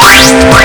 Why?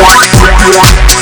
one, one, one.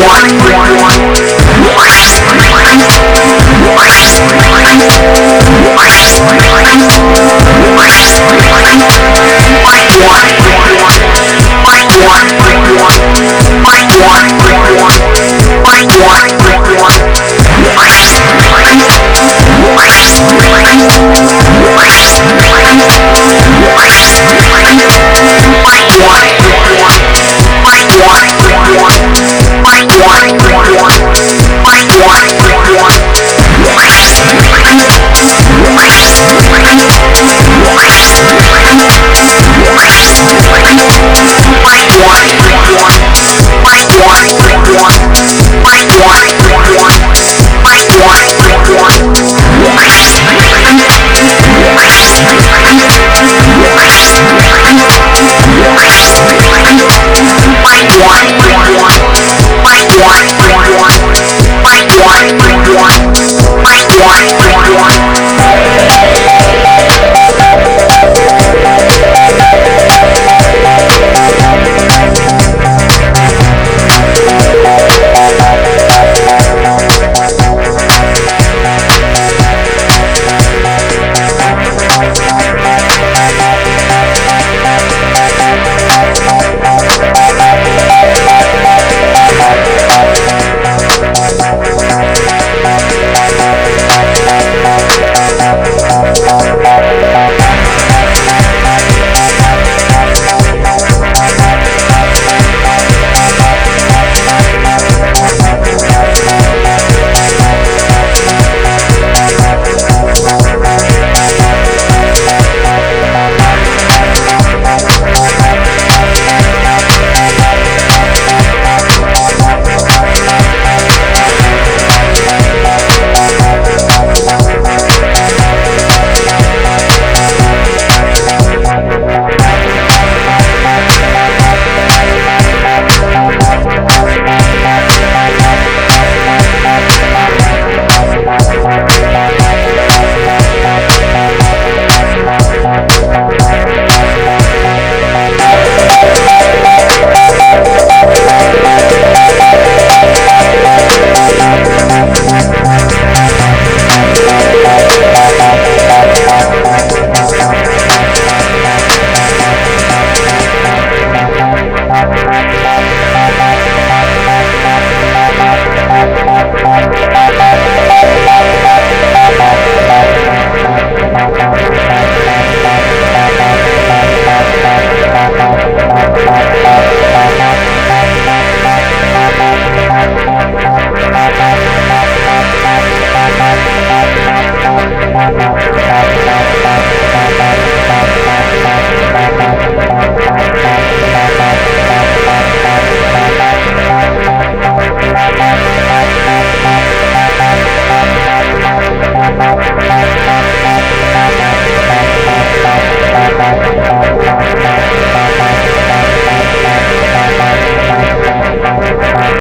What?